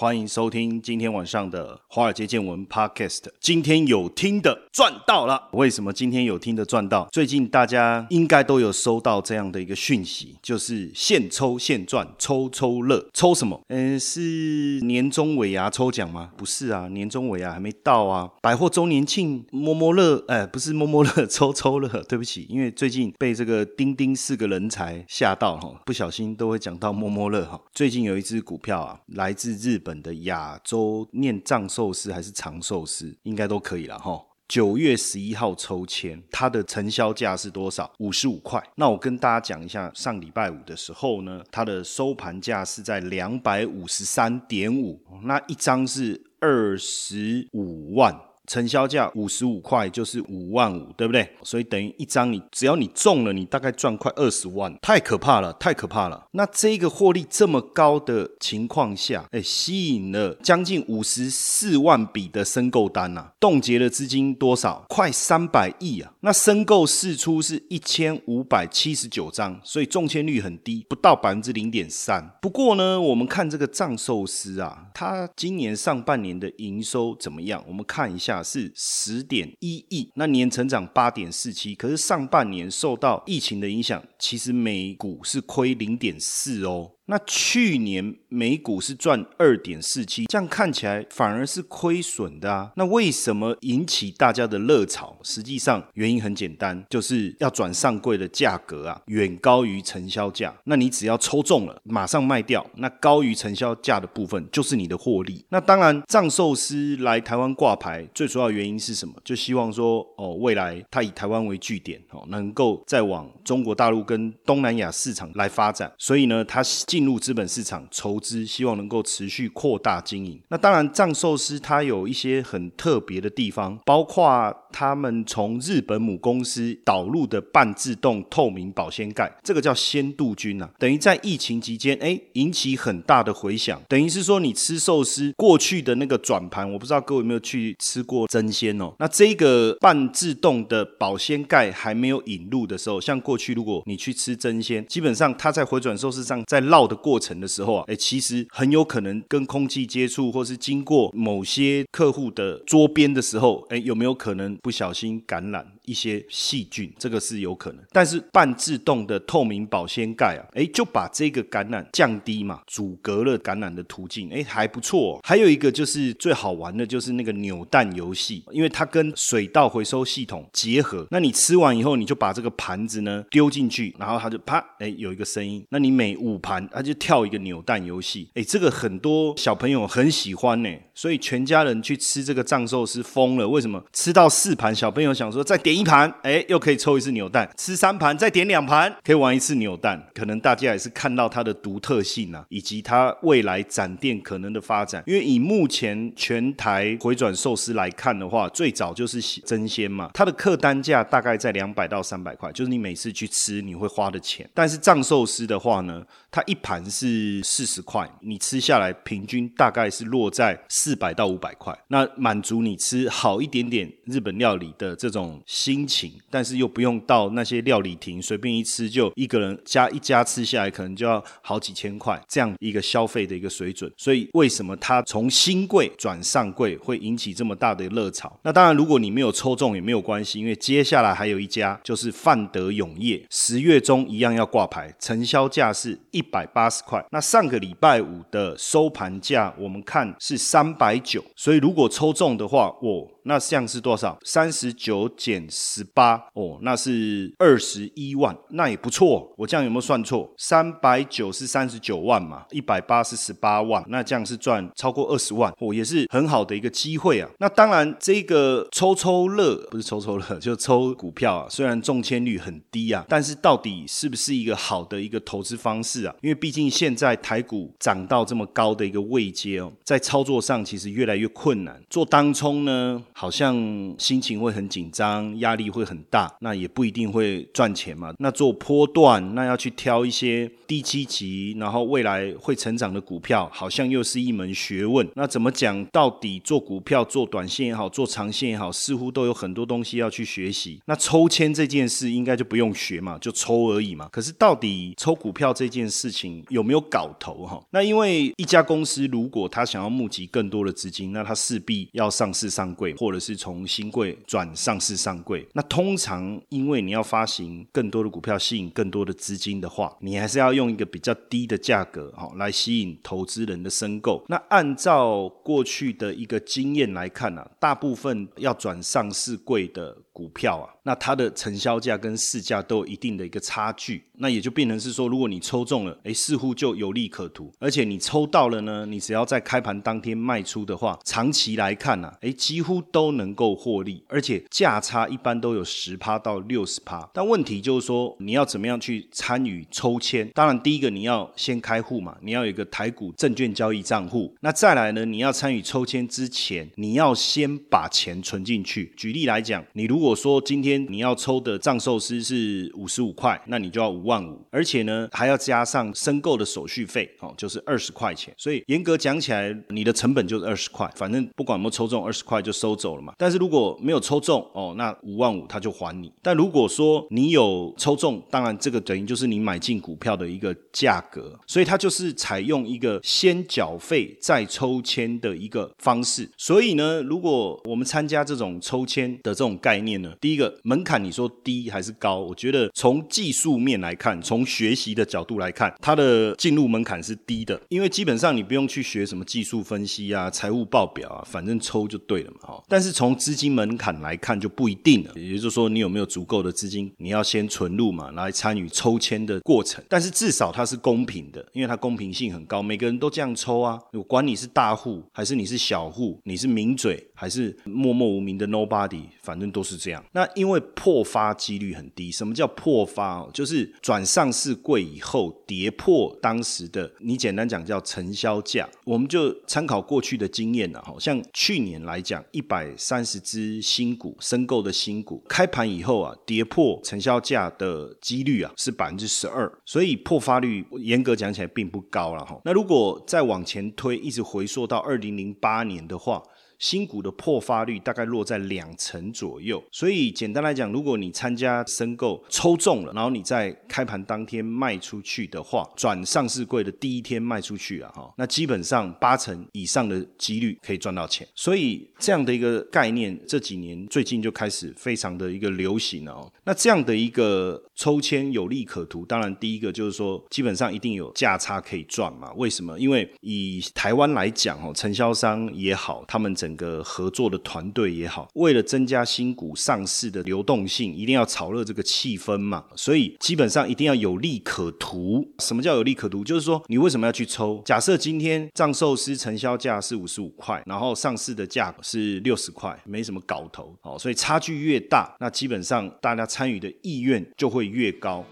欢迎收听今天晚上的《华尔街见闻》Podcast。今天有听的赚到了。为什么今天有听的赚到？最近大家应该都有收到这样的一个讯息，就是现抽现赚，抽抽乐。抽什么？嗯，是年终尾牙抽奖吗？不是啊，年终尾牙还没到啊。百货周年庆，摸摸乐。哎，不是摸摸乐，抽抽乐。对不起，因为最近被这个钉钉四个人才吓到哈，不小心都会讲到摸摸乐哈。最近有一只股票啊，来自日本。本的亚洲念藏寿司还是长寿司，应该都可以了哈。九月十一号抽签，它的成交价是多少？五十五块。那我跟大家讲一下，上礼拜五的时候呢，它的收盘价是在两百五十三点五，那一张是二十五万。成交价五十五块就是五万五，对不对？所以等于一张你只要你中了，你大概赚快二十万，太可怕了，太可怕了。那这个获利这么高的情况下，哎，吸引了将近五十四万笔的申购单呐，冻结了资金多少？快三百亿啊！那申购释出是一千五百七十九张，所以中签率很低，不到百分之零点三。不过呢，我们看这个藏寿司啊，它今年上半年的营收怎么样？我们看一下。是十点一亿，那年成长八点四七，可是上半年受到疫情的影响，其实每股是亏零点四哦。那去年美股是赚二点四七，这样看起来反而是亏损的啊。那为什么引起大家的热潮？实际上原因很简单，就是要转上柜的价格啊，远高于成交价。那你只要抽中了，马上卖掉，那高于成交价的部分就是你的获利。那当然，藏寿司来台湾挂牌，最主要原因是什么？就希望说哦，未来它以台湾为据点哦，能够再往中国大陆跟东南亚市场来发展。所以呢，它进进入资本市场筹资，希望能够持续扩大经营。那当然，藏寿司它有一些很特别的地方，包括他们从日本母公司导入的半自动透明保鲜盖，这个叫鲜度菌啊，等于在疫情期间，哎，引起很大的回响。等于是说，你吃寿司过去的那个转盘，我不知道各位有没有去吃过真鲜哦。那这个半自动的保鲜盖还没有引入的时候，像过去如果你去吃真鲜，基本上它在回转寿司上在绕。的过程的时候啊，哎，其实很有可能跟空气接触，或是经过某些客户的桌边的时候，哎，有没有可能不小心感染？一些细菌，这个是有可能，但是半自动的透明保鲜盖啊，哎，就把这个感染降低嘛，阻隔了感染的途径，哎，还不错。还有一个就是最好玩的，就是那个扭蛋游戏，因为它跟水稻回收系统结合，那你吃完以后，你就把这个盘子呢丢进去，然后它就啪，哎，有一个声音，那你每五盘，它就跳一个扭蛋游戏，哎，这个很多小朋友很喜欢呢，所以全家人去吃这个藏寿司疯了。为什么？吃到四盘，小朋友想说再点。一盘，哎，又可以抽一次扭蛋；吃三盘，再点两盘，可以玩一次扭蛋。可能大家也是看到它的独特性啊，以及它未来展店可能的发展。因为以目前全台回转寿司来看的话，最早就是真鲜嘛，它的客单价大概在两百到三百块，就是你每次去吃你会花的钱。但是藏寿司的话呢，它一盘是四十块，你吃下来平均大概是落在四百到五百块，那满足你吃好一点点日本料理的这种。心情，但是又不用到那些料理亭随便一吃就一个人加一家吃下来可能就要好几千块这样一个消费的一个水准，所以为什么它从新贵转上柜会引起这么大的热潮？那当然，如果你没有抽中也没有关系，因为接下来还有一家就是范德永业，十月中一样要挂牌，成交价是一一百八十块。那上个礼拜五的收盘价我们看是三百九，所以如果抽中的话，我。那这样是多少？三十九减十八哦，那是二十一万，那也不错。我这样有没有算错？三百九是三十九万嘛，一百八是十八万，那这样是赚超过二十万哦，也是很好的一个机会啊。那当然，这个抽抽乐不是抽抽乐，就抽股票啊。虽然中签率很低啊，但是到底是不是一个好的一个投资方式啊？因为毕竟现在台股涨到这么高的一个位阶哦，在操作上其实越来越困难。做当冲呢，好像心情会很紧张，压力会很大，那也不一定会赚钱嘛。那做波段，那要去挑一些低基级，然后未来会成长的股票，好像又是一门学问。那怎么讲？到底做股票、做短线也好，做长线也好，似乎都有很多东西要去学习。那抽签这件事，应该就不用学嘛，就抽而已嘛。可是到底抽股票这件事情有没有搞头哈？那因为一家公司如果他想要募集更多的资金，那他势必要上市上柜，或或者是从新贵转上市上柜。那通常因为你要发行更多的股票，吸引更多的资金的话，你还是要用一个比较低的价格哈来吸引投资人的申购。那按照过去的一个经验来看呢，大部分要转上市贵的股票啊。那它的成交价跟市价都有一定的一个差距，那也就变成是说，如果你抽中了，哎，似乎就有利可图，而且你抽到了呢，你只要在开盘当天卖出的话，长期来看呢，哎，几乎都能够获利，而且价差一般都有十趴到六十趴。但问题就是说，你要怎么样去参与抽签？当然，第一个你要先开户嘛，你要有一个台股证券交易账户。那再来呢，你要参与抽签之前，你要先把钱存进去。举例来讲，你如如果说今天你要抽的藏寿司是五十五块，那你就要五万五，而且呢还要加上申购的手续费，哦，就是二十块钱。所以严格讲起来，你的成本就是二十块。反正不管有没有抽中，二十块就收走了嘛。但是如果没有抽中，哦，那五万五他就还你。但如果说你有抽中，当然这个等于就是你买进股票的一个价格，所以它就是采用一个先缴费再抽签的一个方式。所以呢，如果我们参加这种抽签的这种概念呢，第一个。门槛你说低还是高？我觉得从技术面来看，从学习的角度来看，它的进入门槛是低的，因为基本上你不用去学什么技术分析啊、财务报表啊，反正抽就对了嘛。哈，但是从资金门槛来看就不一定了，也就是说你有没有足够的资金，你要先存入嘛，来参与抽签的过程。但是至少它是公平的，因为它公平性很高，每个人都这样抽啊。我管你是大户还是你是小户，你是名嘴还是默默无名的 nobody，反正都是这样。那因为破发几率很低。什么叫破发？就是转上市柜以后跌破当时的，你简单讲叫成交价。我们就参考过去的经验了，哈，像去年来讲，一百三十只新股申购的新股开盘以后啊，跌破成交价的几率啊是百分之十二，所以破发率严格讲起来并不高了，哈。那如果再往前推，一直回溯到二零零八年的话。新股的破发率大概落在两成左右，所以简单来讲，如果你参加申购抽中了，然后你在开盘当天卖出去的话，转上市柜的第一天卖出去啊，哈，那基本上八成以上的几率可以赚到钱。所以这样的一个概念，这几年最近就开始非常的一个流行了哦。那这样的一个抽签有利可图，当然第一个就是说，基本上一定有价差可以赚嘛。为什么？因为以台湾来讲哦，承销商也好，他们整整个合作的团队也好，为了增加新股上市的流动性，一定要炒热这个气氛嘛，所以基本上一定要有利可图。什么叫有利可图？就是说你为什么要去抽？假设今天藏寿司成交价是五十五块，然后上市的价格是六十块，没什么搞头，好，所以差距越大，那基本上大家参与的意愿就会越高。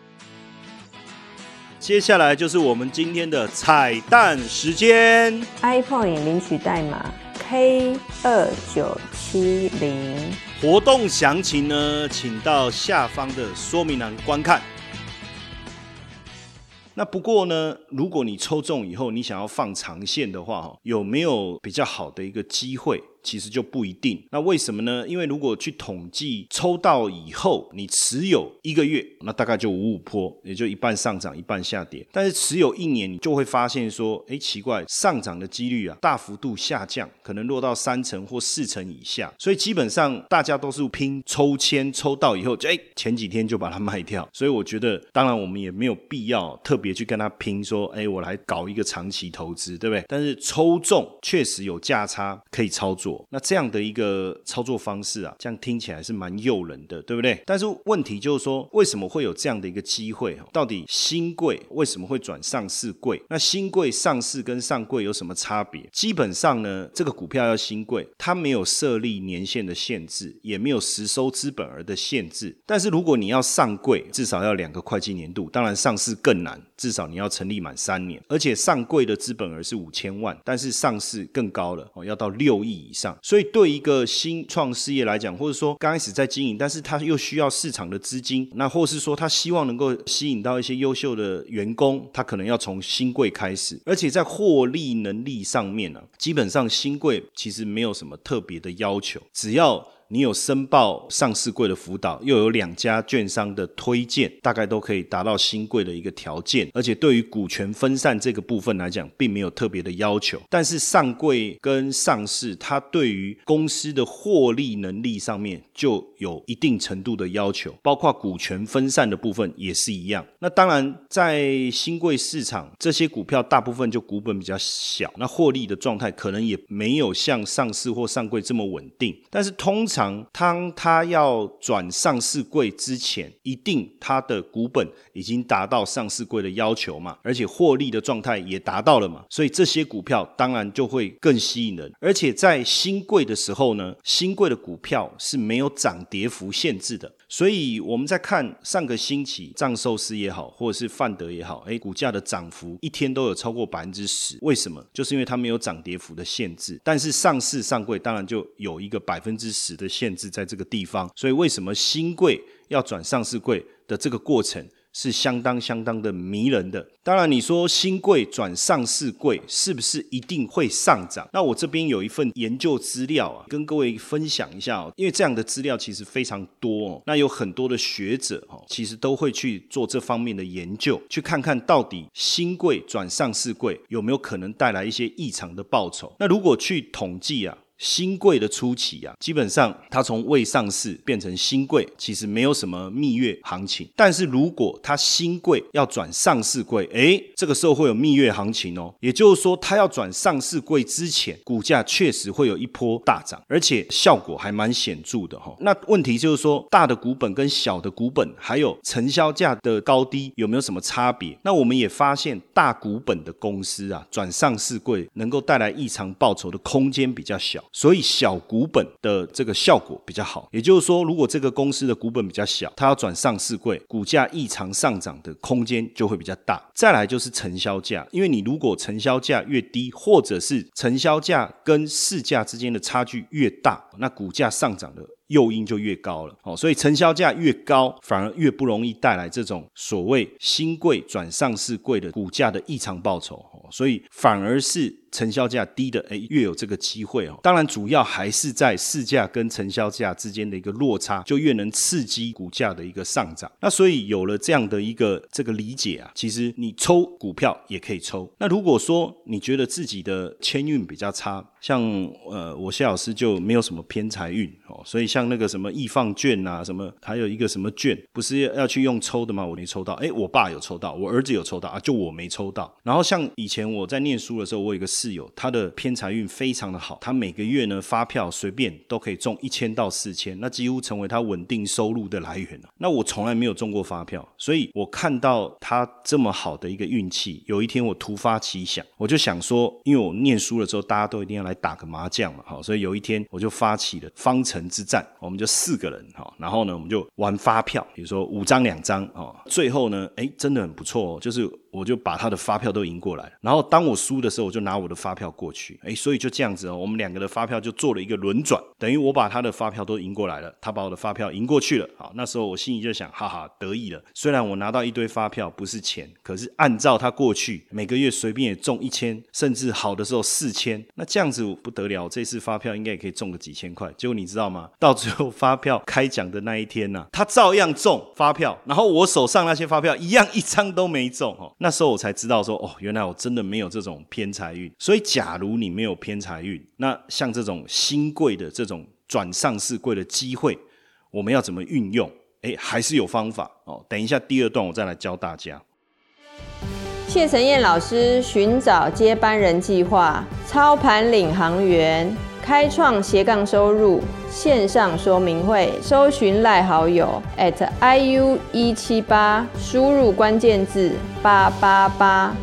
接下来就是我们今天的彩蛋时间，iPhone 也领取代码。K 二九七零活动详情呢，请到下方的说明栏观看。那不过呢，如果你抽中以后，你想要放长线的话，有没有比较好的一个机会？其实就不一定。那为什么呢？因为如果去统计抽到以后，你持有一个月，那大概就五五坡，也就一半上涨，一半下跌。但是持有一年，你就会发现说，哎，奇怪，上涨的几率啊，大幅度下降，可能落到三成或四成以下。所以基本上大家都是拼抽签，抽到以后，就哎，前几天就把它卖掉。所以我觉得，当然我们也没有必要特别去跟他拼，说，哎，我来搞一个长期投资，对不对？但是抽中确实有价差可以操作。那这样的一个操作方式啊，这样听起来是蛮诱人的，对不对？但是问题就是说，为什么会有这样的一个机会？到底新贵为什么会转上市贵？那新贵上市跟上柜有什么差别？基本上呢，这个股票要新贵，它没有设立年限的限制，也没有实收资本额的限制。但是如果你要上柜，至少要两个会计年度，当然上市更难，至少你要成立满三年，而且上柜的资本额是五千万，但是上市更高了哦，要到六亿以上。所以对一个新创事业来讲，或者说刚开始在经营，但是他又需要市场的资金，那或是说他希望能够吸引到一些优秀的员工，他可能要从新贵开始，而且在获利能力上面呢，基本上新贵其实没有什么特别的要求，只要。你有申报上市柜的辅导，又有两家券商的推荐，大概都可以达到新贵的一个条件。而且对于股权分散这个部分来讲，并没有特别的要求。但是上柜跟上市，它对于公司的获利能力上面就有一定程度的要求，包括股权分散的部分也是一样。那当然，在新贵市场，这些股票大部分就股本比较小，那获利的状态可能也没有像上市或上柜这么稳定。但是通常当他要转上市柜之前，一定他的股本已经达到上市柜的要求嘛，而且获利的状态也达到了嘛，所以这些股票当然就会更吸引人。而且在新贵的时候呢，新贵的股票是没有涨跌幅限制的。所以我们在看上个星期藏寿司也好，或者是范德也好，哎，股价的涨幅一天都有超过百分之十。为什么？就是因为它没有涨跌幅的限制。但是上市上柜当然就有一个百分之十的限制在这个地方。所以为什么新贵要转上市柜的这个过程？是相当相当的迷人的。当然，你说新贵转上市贵是不是一定会上涨？那我这边有一份研究资料啊，跟各位分享一下哦。因为这样的资料其实非常多哦。那有很多的学者哦，其实都会去做这方面的研究，去看看到底新贵转上市贵有没有可能带来一些异常的报酬。那如果去统计啊。新贵的初期啊，基本上它从未上市变成新贵，其实没有什么蜜月行情。但是如果它新贵要转上市贵，诶，这个时候会有蜜月行情哦。也就是说，它要转上市贵之前，股价确实会有一波大涨，而且效果还蛮显著的哈。那问题就是说，大的股本跟小的股本，还有成交价的高低有没有什么差别？那我们也发现，大股本的公司啊，转上市贵能够带来异常报酬的空间比较小。所以小股本的这个效果比较好，也就是说，如果这个公司的股本比较小，它要转上市柜，股价异常上涨的空间就会比较大。再来就是成交价，因为你如果成交价越低，或者是成交价跟市价之间的差距越大，那股价上涨的诱因就越高了。哦，所以成交价越高，反而越不容易带来这种所谓新贵转上市贵的股价的异常报酬。所以反而是。成交价低的，哎，越有这个机会哦。当然，主要还是在市价跟成交价之间的一个落差，就越能刺激股价的一个上涨。那所以有了这样的一个这个理解啊，其实你抽股票也可以抽。那如果说你觉得自己的签运比较差，像呃，我谢老师就没有什么偏财运哦，所以像那个什么易放券啊，什么还有一个什么券，不是要去用抽的吗？我没抽到，哎，我爸有抽到，我儿子有抽到啊，就我没抽到。然后像以前我在念书的时候，我有个。室友他的偏财运非常的好，他每个月呢发票随便都可以中一千到四千，那几乎成为他稳定收入的来源。那我从来没有中过发票，所以我看到他这么好的一个运气，有一天我突发奇想，我就想说，因为我念书的时候大家都一定要来打个麻将嘛，好，所以有一天我就发起了方程之战，我们就四个人哈，然后呢我们就玩发票，比如说五张两张哦，最后呢，哎，真的很不错哦，就是。我就把他的发票都赢过来了，然后当我输的时候，我就拿我的发票过去，哎，所以就这样子哦，我们两个的发票就做了一个轮转，等于我把他的发票都赢过来了，他把我的发票赢过去了，好，那时候我心里就想，哈哈，得意了。虽然我拿到一堆发票不是钱，可是按照他过去每个月随便也中一千，甚至好的时候四千，那这样子不得了，这次发票应该也可以中个几千块。结果你知道吗？到最后发票开奖的那一天呢，他照样中发票，然后我手上那些发票一样一张都没中哦。那时候我才知道说哦，原来我真的没有这种偏财运。所以，假如你没有偏财运，那像这种新贵的这种转上市贵的机会，我们要怎么运用？哎，还是有方法哦。等一下第二段我再来教大家。谢承燕老师寻找接班人计划，操盘领航员。开创斜杠收入线上说明会，搜寻赖好友 at iu 一七八，输入关键字八八八。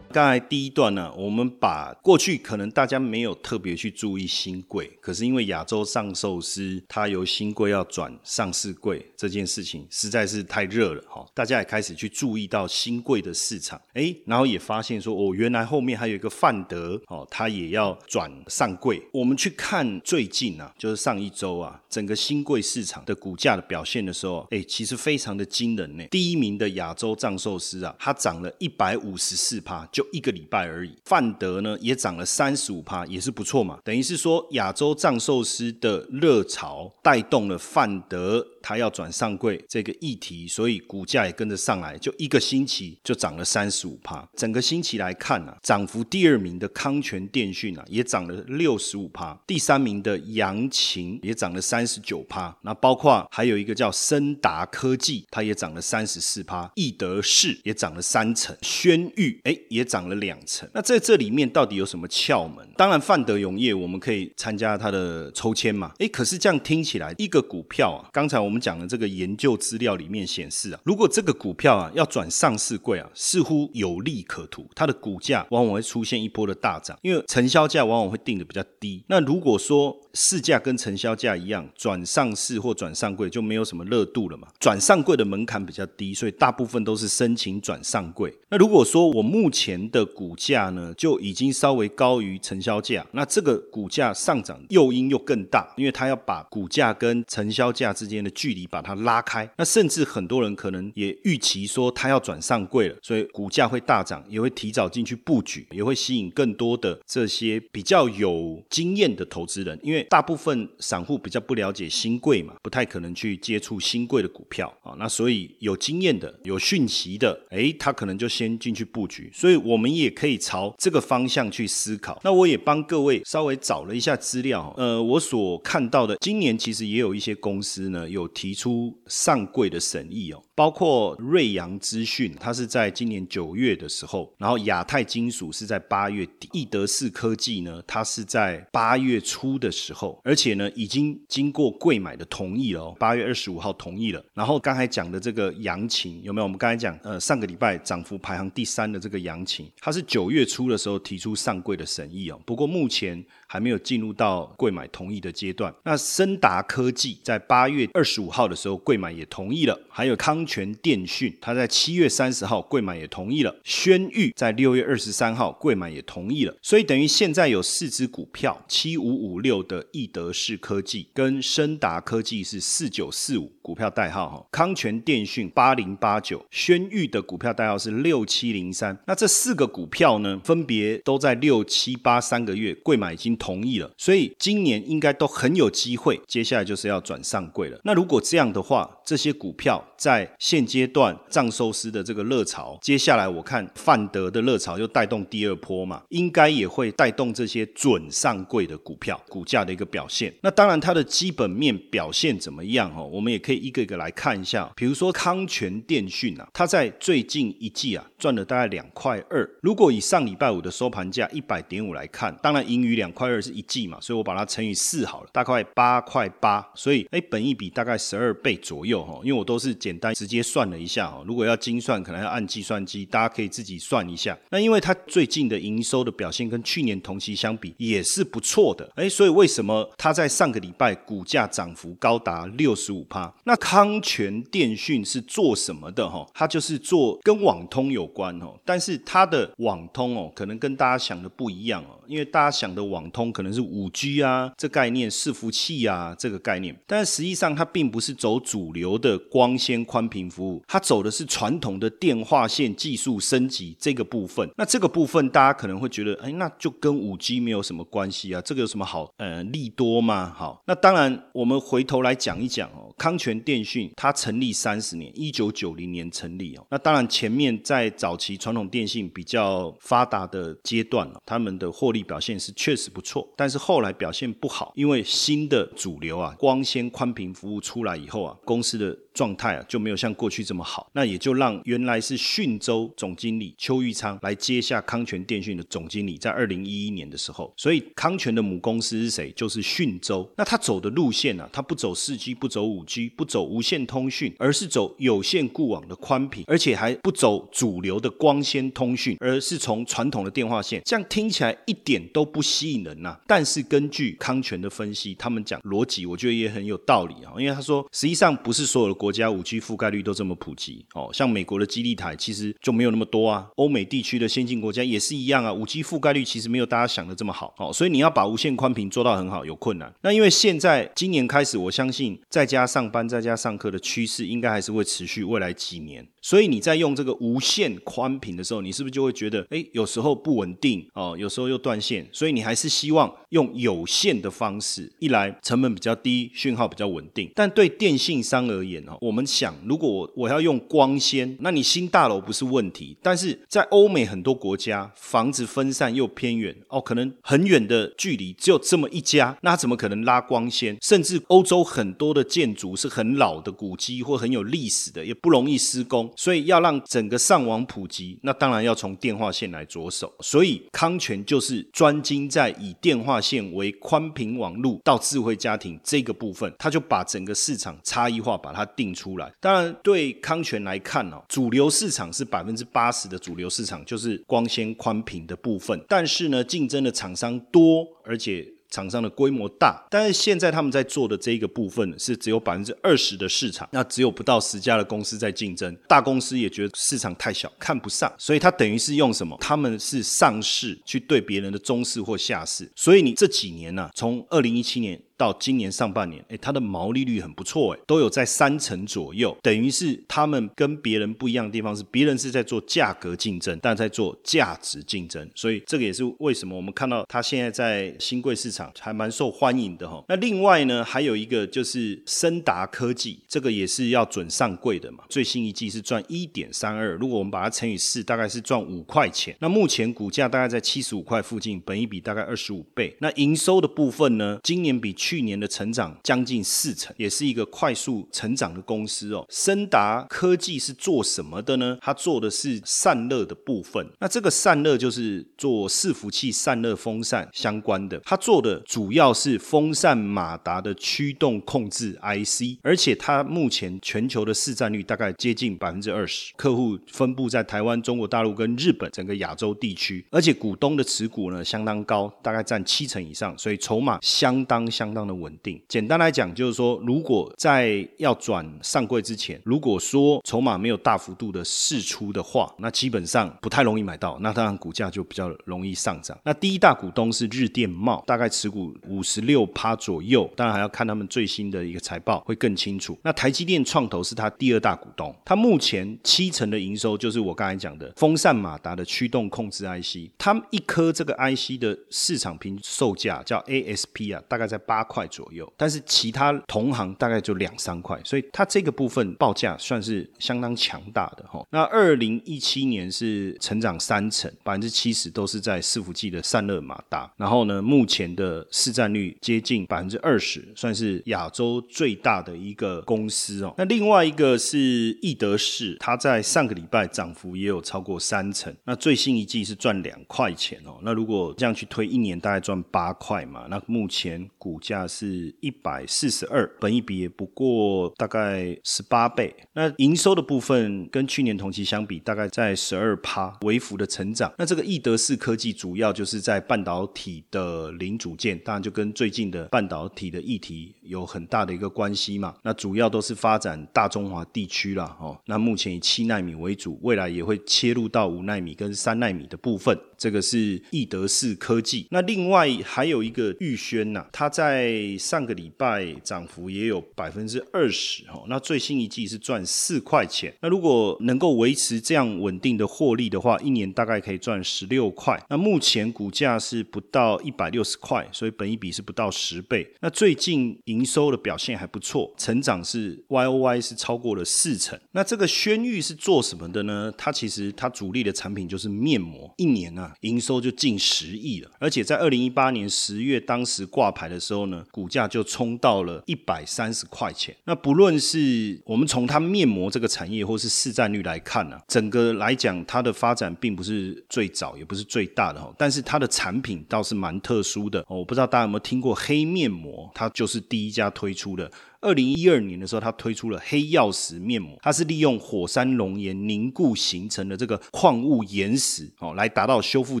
刚才第一段呢，我们把过去可能大家没有特别去注意新贵，可是因为亚洲上寿司它由新贵要转上市贵这件事情实在是太热了哈，大家也开始去注意到新贵的市场，哎，然后也发现说哦，原来后面还有一个范德哦，它也要转上柜。我们去看最近啊，就是上一周啊，整个新贵市场的股价的表现的时候，哎，其实非常的惊人呢。第一名的亚洲藏寿司啊，它涨了一百五十四趴，就一个礼拜而已，范德呢也涨了三十五趴，也是不错嘛。等于是说，亚洲藏寿司的热潮带动了范德。它要转上柜这个议题，所以股价也跟着上来，就一个星期就涨了三十五趴。整个星期来看啊，涨幅第二名的康泉电讯啊，也涨了六十五趴；第三名的扬琴也涨了三十九趴。那包括还有一个叫森达科技，它也涨了三十四趴；易德士也涨了三成；轩玉哎也涨了两成。那在这里面到底有什么窍门？当然，范德永业我们可以参加它的抽签嘛。哎，可是这样听起来，一个股票啊，刚才我我们讲的这个研究资料里面显示啊，如果这个股票啊要转上市柜啊，似乎有利可图，它的股价往往会出现一波的大涨，因为成交价往往会定的比较低。那如果说市价跟成交价一样，转上市或转上柜就没有什么热度了嘛。转上柜的门槛比较低，所以大部分都是申请转上柜。那如果说我目前的股价呢，就已经稍微高于成交价，那这个股价上涨诱因又更大，因为它要把股价跟成交价之间的距离把它拉开。那甚至很多人可能也预期说它要转上柜了，所以股价会大涨，也会提早进去布局，也会吸引更多的这些比较有经验的投资人，因为。大部分散户比较不了解新贵嘛，不太可能去接触新贵的股票啊。那所以有经验的、有讯息的，诶，他可能就先进去布局。所以我们也可以朝这个方向去思考。那我也帮各位稍微找了一下资料，呃，我所看到的，今年其实也有一些公司呢有提出上柜的审议哦，包括瑞阳资讯，它是在今年九月的时候，然后亚太金属是在八月底，易德士科技呢，它是在八月初的时。候，而且呢，已经经过贵买的同意了哦，八月二十五号同意了。然后刚才讲的这个杨琴有没有？我们刚才讲，呃，上个礼拜涨幅排行第三的这个杨琴，它是九月初的时候提出上柜的审议哦，不过目前还没有进入到贵买同意的阶段。那森达科技在八月二十五号的时候，贵买也同意了。还有康泉电讯，它在七月三十号贵买也同意了。轩玉在六月二十三号贵买也同意了。所以等于现在有四只股票，七五五六的。易德士科技跟深达科技是四九四五股票代号哈，康泉电讯八零八九，轩玉的股票代号是六七零三。那这四个股票呢，分别都在六七八三个月贵买已经同意了，所以今年应该都很有机会。接下来就是要转上柜了。那如果这样的话，这些股票在现阶段藏寿司的这个热潮，接下来我看范德的热潮又带动第二波嘛，应该也会带动这些准上柜的股票股价的。一个表现，那当然它的基本面表现怎么样哦？我们也可以一个一个来看一下。比如说康泉电讯啊，它在最近一季啊赚了大概两块二。如果以上礼拜五的收盘价一百点五来看，当然盈余两块二是一季嘛，所以我把它乘以四好了，大概八块八。所以哎，本益比大概十二倍左右哈。因为我都是简单直接算了一下哈，如果要精算，可能要按计算机，大家可以自己算一下。那因为它最近的营收的表现跟去年同期相比也是不错的，哎，所以为什么？什么？它在上个礼拜股价涨幅高达六十五趴。那康泉电讯是做什么的？哈，它就是做跟网通有关哦。但是它的网通哦，可能跟大家想的不一样哦。因为大家想的网通可能是五 G 啊，这概念伺服器啊，这个概念。但实际上它并不是走主流流的光纤宽频服务，它走的是传统的电话线技术升级这个部分。那这个部分大家可能会觉得，哎，那就跟五 G 没有什么关系啊？这个有什么好？呃。利多吗？好，那当然，我们回头来讲一讲哦。康泉电讯它成立三十年，一九九零年成立哦。那当然，前面在早期传统电信比较发达的阶段了，他们的获利表现是确实不错。但是后来表现不好，因为新的主流啊，光纤宽频服务出来以后啊，公司的状态啊就没有像过去这么好，那也就让原来是讯州总经理邱玉昌来接下康泉电讯的总经理，在二零一一年的时候，所以康泉的母公司是谁？就是讯州。那他走的路线呢？他不走四 G，不走五 G，不走无线通讯，而是走有线固网的宽频，而且还不走主流的光纤通讯，而是从传统的电话线。这样听起来一点都不吸引人呐。但是根据康泉的分析，他们讲逻辑，我觉得也很有道理啊。因为他说，实际上不是所有的国家五 G 覆盖率都这么普及哦。像美国的基地台其实就没有那么多啊。欧美地区的先进国家也是一样啊。五 G 覆盖率其实没有大家想的这么好哦。所以你要把无线宽频做到很好，有困难。那因为现在今年开始，我相信在家上班、在家上课的趋势应该还是会持续未来几年。所以你在用这个无线宽频的时候，你是不是就会觉得，哎，有时候不稳定哦，有时候又断线，所以你还是希望用有线的方式，一来成本比较低，讯号比较稳定。但对电信商而言我们想，如果我我要用光纤，那你新大楼不是问题，但是在欧美很多国家，房子分散又偏远哦，可能很远的距离只有这么一家，那怎么可能拉光纤？甚至欧洲很多的建筑是很老的古迹或很有历史的，也不容易施工。所以要让整个上网普及，那当然要从电话线来着手。所以康泉就是专精在以电话线为宽频网路到智慧家庭这个部分，他就把整个市场差异化把它定定出来。当然，对康泉来看哦，主流市场是百分之八十的主流市场就是光纤宽频的部分，但是呢，竞争的厂商多，而且。厂商的规模大，但是现在他们在做的这一个部分是只有百分之二十的市场，那只有不到十家的公司在竞争，大公司也觉得市场太小，看不上，所以他等于是用什么？他们是上市去对别人的中市或下市，所以你这几年呢，从二零一七年。到今年上半年，哎，它的毛利率很不错，哎，都有在三成左右，等于是他们跟别人不一样的地方是，别人是在做价格竞争，但在做价值竞争，所以这个也是为什么我们看到它现在在新贵市场还蛮受欢迎的哈。那另外呢，还有一个就是森达科技，这个也是要准上柜的嘛，最新一季是赚一点三二，如果我们把它乘以四，大概是赚五块钱。那目前股价大概在七十五块附近，本一比大概二十五倍。那营收的部分呢，今年比去去年的成长将近四成，也是一个快速成长的公司哦。森达科技是做什么的呢？它做的是散热的部分。那这个散热就是做伺服器散热风扇相关的。它做的主要是风扇马达的驱动控制 IC，而且它目前全球的市占率大概接近百分之二十，客户分布在台湾、中国大陆跟日本整个亚洲地区，而且股东的持股呢相当高，大概占七成以上，所以筹码相当相相当。的稳定，简单来讲就是说，如果在要转上柜之前，如果说筹码没有大幅度的释出的话，那基本上不太容易买到，那当然股价就比较容易上涨。那第一大股东是日电茂，大概持股五十六趴左右，当然还要看他们最新的一个财报会更清楚。那台积电创投是他第二大股东，他目前七成的营收就是我刚才讲的风扇马达的驱动控制 IC，他们一颗这个 IC 的市场平售价叫 ASP 啊，大概在八。块左右，但是其他同行大概就两三块，所以它这个部分报价算是相当强大的哈。那二零一七年是成长三成，百分之七十都是在伺服器的散热马达，然后呢，目前的市占率接近百分之二十，算是亚洲最大的一个公司哦。那另外一个是易德士，它在上个礼拜涨幅也有超过三成，那最新一季是赚两块钱哦。那如果这样去推，一年大概赚八块嘛。那目前股价。价是一百四十二，本一比也不过大概十八倍。那营收的部分跟去年同期相比，大概在十二趴微幅的成长。那这个易德士科技主要就是在半导体的零组件，当然就跟最近的半导体的议题有很大的一个关系嘛。那主要都是发展大中华地区啦，哦。那目前以七纳米为主，未来也会切入到五纳米跟三纳米的部分。这个是易德士科技。那另外还有一个玉轩呐，它在上个礼拜涨幅也有百分之二十哈，那最新一季是赚四块钱。那如果能够维持这样稳定的获利的话，一年大概可以赚十六块。那目前股价是不到一百六十块，所以本一比是不到十倍。那最近营收的表现还不错，成长是 Y O Y 是超过了四成。那这个轩玉是做什么的呢？它其实它主力的产品就是面膜，一年啊，营收就近十亿了。而且在二零一八年十月当时挂牌的时候呢，股价就冲到了一百三十块钱。那不论是我们从它面膜这个产业，或是市占率来看呢，整个来讲它的发展并不是最早，也不是最大的哈。但是它的产品倒是蛮特殊的。我不知道大家有没有听过黑面膜，它就是第一家推出的。二零一二年的时候，它推出了黑曜石面膜，它是利用火山熔岩凝固形成的这个矿物岩石哦，来达到修复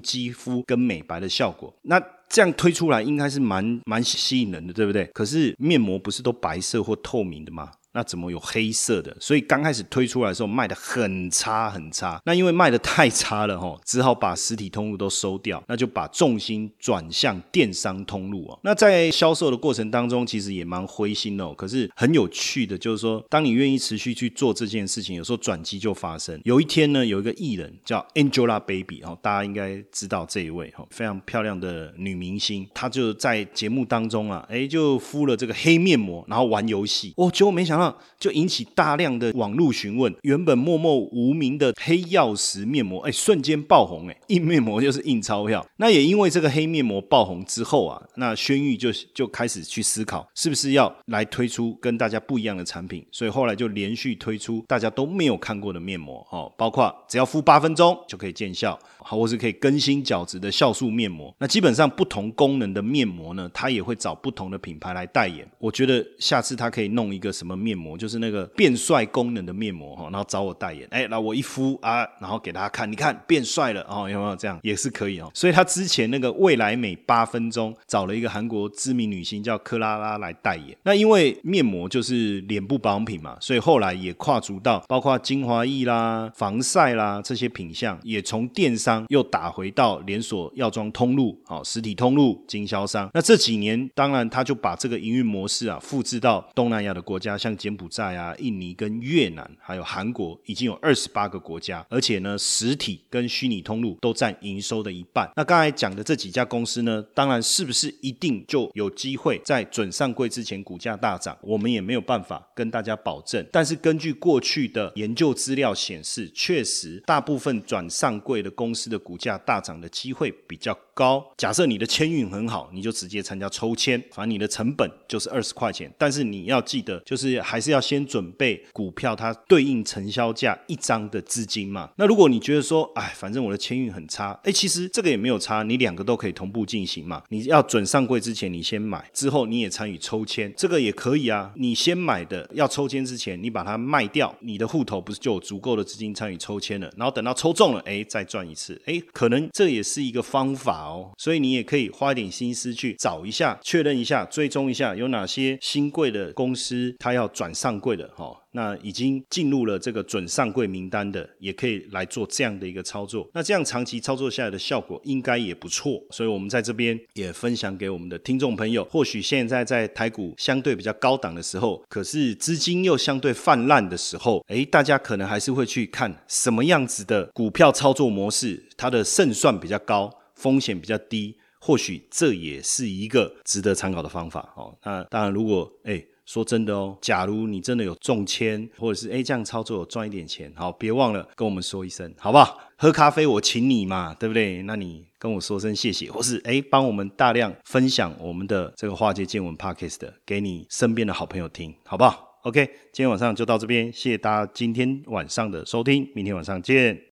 肌肤跟美白的效果。那这样推出来应该是蛮蛮吸引人的，对不对？可是面膜不是都白色或透明的吗？那怎么有黑色的？所以刚开始推出来的时候卖的很差很差。那因为卖的太差了哈，只好把实体通路都收掉，那就把重心转向电商通路啊。那在销售的过程当中，其实也蛮灰心哦。可是很有趣的，就是说，当你愿意持续去做这件事情，有时候转机就发生。有一天呢，有一个艺人叫 Angelababy 哦，大家应该知道这一位哈，非常漂亮的女明星，她就在节目当中啊，哎，就敷了这个黑面膜，然后玩游戏。哦，结果没想到。就引起大量的网络询问，原本默默无名的黑曜石面膜，哎，瞬间爆红，哎，印面膜就是印钞票。那也因为这个黑面膜爆红之后啊，那轩玉就就开始去思考，是不是要来推出跟大家不一样的产品，所以后来就连续推出大家都没有看过的面膜，哦，包括只要敷八分钟就可以见效，好或是可以更新角质的酵素面膜。那基本上不同功能的面膜呢，它也会找不同的品牌来代言。我觉得下次他可以弄一个什么面。膜就是那个变帅功能的面膜哈，然后找我代言，哎，那我一敷啊，然后给大家看，你看变帅了哦，有没有这样也是可以哦。所以他之前那个未来美八分钟找了一个韩国知名女星叫克拉拉来代言。那因为面膜就是脸部保养品嘛，所以后来也跨足到包括精华液啦、防晒啦这些品相，也从电商又打回到连锁药妆通路、好实体通路经销商。那这几年当然他就把这个营运模式啊复制到东南亚的国家，像。柬埔寨啊、印尼跟越南，还有韩国，已经有二十八个国家，而且呢，实体跟虚拟通路都占营收的一半。那刚才讲的这几家公司呢，当然是不是一定就有机会在准上柜之前股价大涨？我们也没有办法跟大家保证。但是根据过去的研究资料显示，确实大部分转上柜的公司的股价大涨的机会比较高。假设你的签运很好，你就直接参加抽签，反正你的成本就是二十块钱。但是你要记得，就是。还是要先准备股票，它对应成交价一张的资金嘛。那如果你觉得说，哎，反正我的签运很差，哎，其实这个也没有差，你两个都可以同步进行嘛。你要准上柜之前，你先买，之后你也参与抽签，这个也可以啊。你先买的，要抽签之前，你把它卖掉，你的户头不是就有足够的资金参与抽签了？然后等到抽中了，哎，再赚一次，哎，可能这也是一个方法好。所以你也可以花一点心思去找一下，确认一下，追踪一下有哪些新贵的公司，它要。转上柜的哈，那已经进入了这个准上柜名单的，也可以来做这样的一个操作。那这样长期操作下来的效果应该也不错，所以我们在这边也分享给我们的听众朋友。或许现在在台股相对比较高档的时候，可是资金又相对泛滥的时候，诶，大家可能还是会去看什么样子的股票操作模式，它的胜算比较高，风险比较低。或许这也是一个值得参考的方法哦。那当然，如果诶。说真的哦，假如你真的有中签，或者是哎这样操作赚一点钱，好，别忘了跟我们说一声，好不好？喝咖啡我请你嘛，对不对？那你跟我说声谢谢，或是哎帮我们大量分享我们的这个化界见闻 podcast 给你身边的好朋友听，好不好？OK，今天晚上就到这边，谢谢大家今天晚上的收听，明天晚上见。